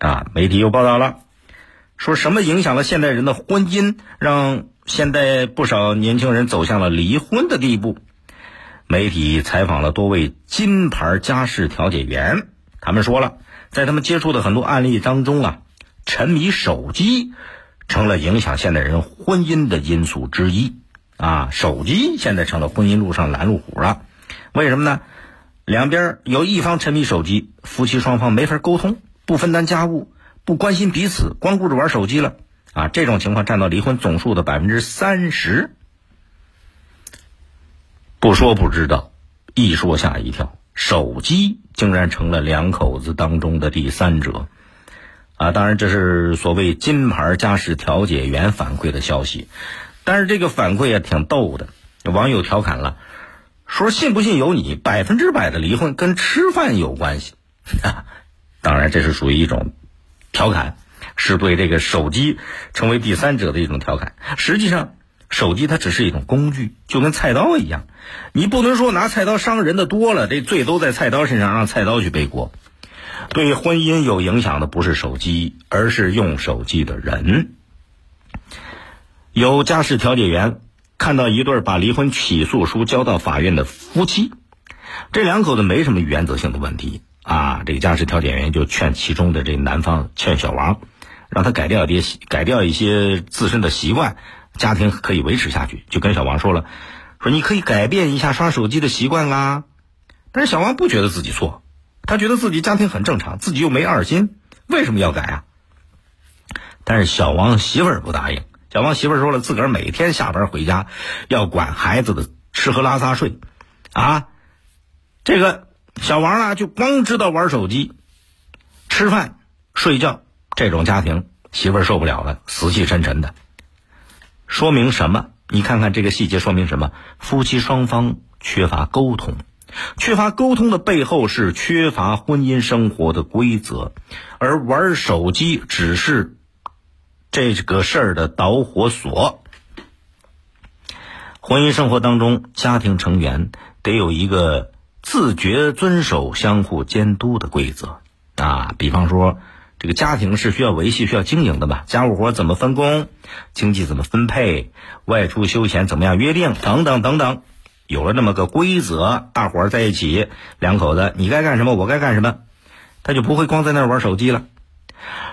啊，媒体又报道了，说什么影响了现代人的婚姻，让现在不少年轻人走向了离婚的地步。媒体采访了多位金牌家事调解员，他们说了，在他们接触的很多案例当中啊，沉迷手机成了影响现代人婚姻的因素之一啊。手机现在成了婚姻路上拦路虎了，为什么呢？两边有一方沉迷手机，夫妻双方没法沟通，不分担家务，不关心彼此，光顾着玩手机了啊。这种情况占到离婚总数的百分之三十。不说不知道，一说吓一跳，手机竟然成了两口子当中的第三者，啊！当然这是所谓金牌家事调解员反馈的消息，但是这个反馈也挺逗的，网友调侃了，说信不信由你，百分之百的离婚跟吃饭有关系，当然这是属于一种调侃，是对这个手机成为第三者的一种调侃，实际上。手机它只是一种工具，就跟菜刀一样，你不能说拿菜刀伤人的多了，这罪都在菜刀身上，让菜刀去背锅。对婚姻有影响的不是手机，而是用手机的人。有家事调解员看到一对把离婚起诉书交到法院的夫妻，这两口子没什么原则性的问题啊，这个家事调解员就劝其中的这男方劝小王，让他改掉一些改掉一些自身的习惯。家庭可以维持下去，就跟小王说了，说你可以改变一下刷手机的习惯啊。但是小王不觉得自己错，他觉得自己家庭很正常，自己又没二心，为什么要改啊？但是小王媳妇儿不答应。小王媳妇儿说了，自个儿每天下班回家要管孩子的吃喝拉撒睡，啊，这个小王啊就光知道玩手机、吃饭、睡觉，这种家庭媳妇儿受不了了，死气沉沉的。说明什么？你看看这个细节，说明什么？夫妻双方缺乏沟通，缺乏沟通的背后是缺乏婚姻生活的规则，而玩手机只是这个事儿的导火索。婚姻生活当中，家庭成员得有一个自觉遵守、相互监督的规则啊，比方说。这个家庭是需要维系、需要经营的吧？家务活怎么分工，经济怎么分配，外出休闲怎么样约定，等等等等，有了那么个规则，大伙儿在一起，两口子你该干什么，我该干什么，他就不会光在那玩手机了。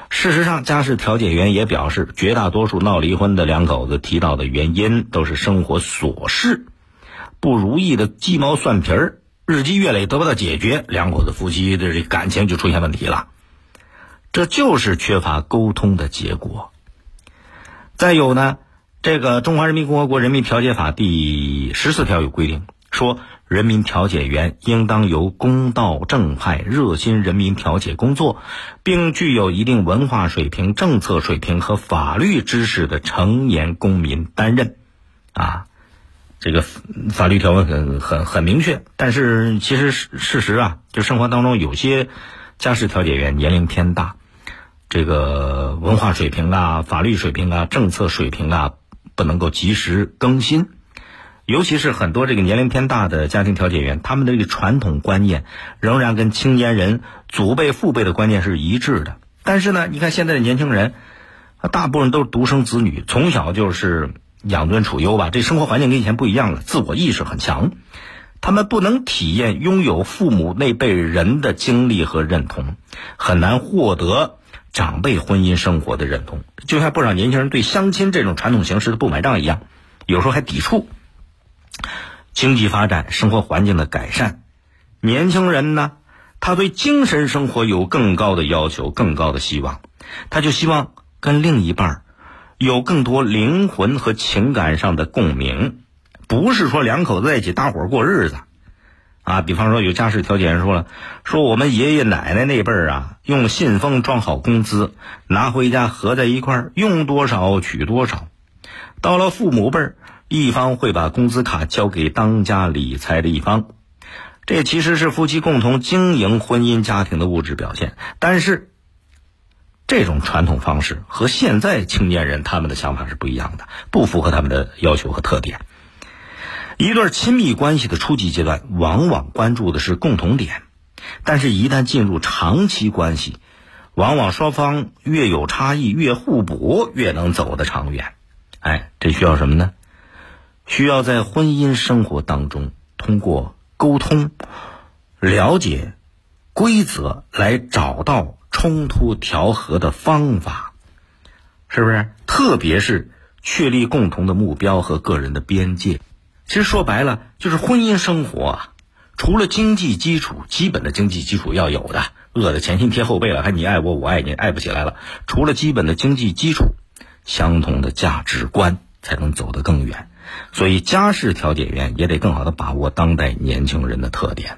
事实上，家事调解员也表示，绝大多数闹离婚的两口子提到的原因都是生活琐事、不如意的鸡毛蒜皮儿，日积月累得不到解决，两口子夫妻的这感情就出现问题了。这就是缺乏沟通的结果。再有呢，这个《中华人民共和国人民调解法》第十四条有规定，说人民调解员应当由公道正派、热心人民调解工作，并具有一定文化水平、政策水平和法律知识的成年公民担任。啊，这个法律条文很很很明确，但是其实事实啊，就生活当中有些家事调解员年龄偏大。这个文化水平啊、法律水平啊、政策水平啊，不能够及时更新，尤其是很多这个年龄偏大的家庭调解员，他们的这个传统观念仍然跟青年人祖辈父辈的观念是一致的。但是呢，你看现在的年轻人，大部分都是独生子女，从小就是养尊处优吧，这生活环境跟以前不一样了，自我意识很强，他们不能体验拥有父母那辈人的经历和认同，很难获得。长辈婚姻生活的认同，就像不少年轻人对相亲这种传统形式的不买账一样，有时候还抵触。经济发展、生活环境的改善，年轻人呢，他对精神生活有更高的要求、更高的希望，他就希望跟另一半有更多灵魂和情感上的共鸣，不是说两口子在一起搭伙过日子。啊，比方说有家事调解员说了，说我们爷爷奶奶那辈儿啊，用信封装好工资，拿回家合在一块儿，用多少取多少。到了父母辈儿，一方会把工资卡交给当家理财的一方，这其实是夫妻共同经营婚姻家庭的物质表现。但是，这种传统方式和现在青年人他们的想法是不一样的，不符合他们的要求和特点。一段亲密关系的初级阶段，往往关注的是共同点，但是，一旦进入长期关系，往往双方越有差异、越互补，越能走得长远。哎，这需要什么呢？需要在婚姻生活当中通过沟通、了解规则来找到冲突调和的方法，是不是？特别是确立共同的目标和个人的边界。其实说白了，就是婚姻生活啊，除了经济基础，基本的经济基础要有的，饿得前心贴后背了，还你爱我，我爱你，爱不起来了。除了基本的经济基础，相同的价值观才能走得更远。所以，家事调解员也得更好的把握当代年轻人的特点。